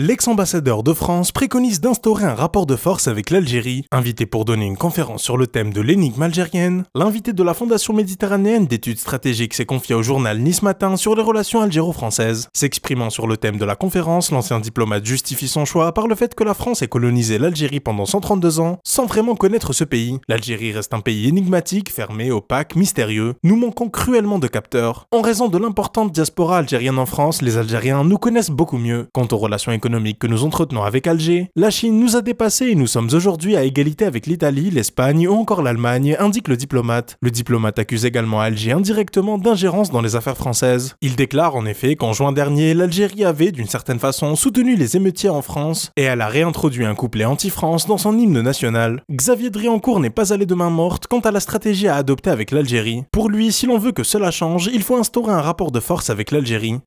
L'ex-ambassadeur de France préconise d'instaurer un rapport de force avec l'Algérie. Invité pour donner une conférence sur le thème de l'énigme algérienne, l'invité de la Fondation méditerranéenne d'études stratégiques s'est confié au journal Nice Matin sur les relations algéro-françaises. S'exprimant sur le thème de la conférence, l'ancien diplomate justifie son choix par le fait que la France ait colonisé l'Algérie pendant 132 ans sans vraiment connaître ce pays. L'Algérie reste un pays énigmatique, fermé, opaque, mystérieux. Nous manquons cruellement de capteurs. En raison de l'importante diaspora algérienne en France, les Algériens nous connaissent beaucoup mieux. Quant aux relations économiques, que nous entretenons avec Alger, la Chine nous a dépassés et nous sommes aujourd'hui à égalité avec l'Italie, l'Espagne ou encore l'Allemagne, indique le diplomate. Le diplomate accuse également Alger indirectement d'ingérence dans les affaires françaises. Il déclare en effet qu'en juin dernier, l'Algérie avait, d'une certaine façon, soutenu les émeutiers en France et elle a réintroduit un couplet anti-France dans son hymne national. Xavier Driancourt n'est pas allé de main morte quant à la stratégie à adopter avec l'Algérie. Pour lui, si l'on veut que cela change, il faut instaurer un rapport de force avec l'Algérie.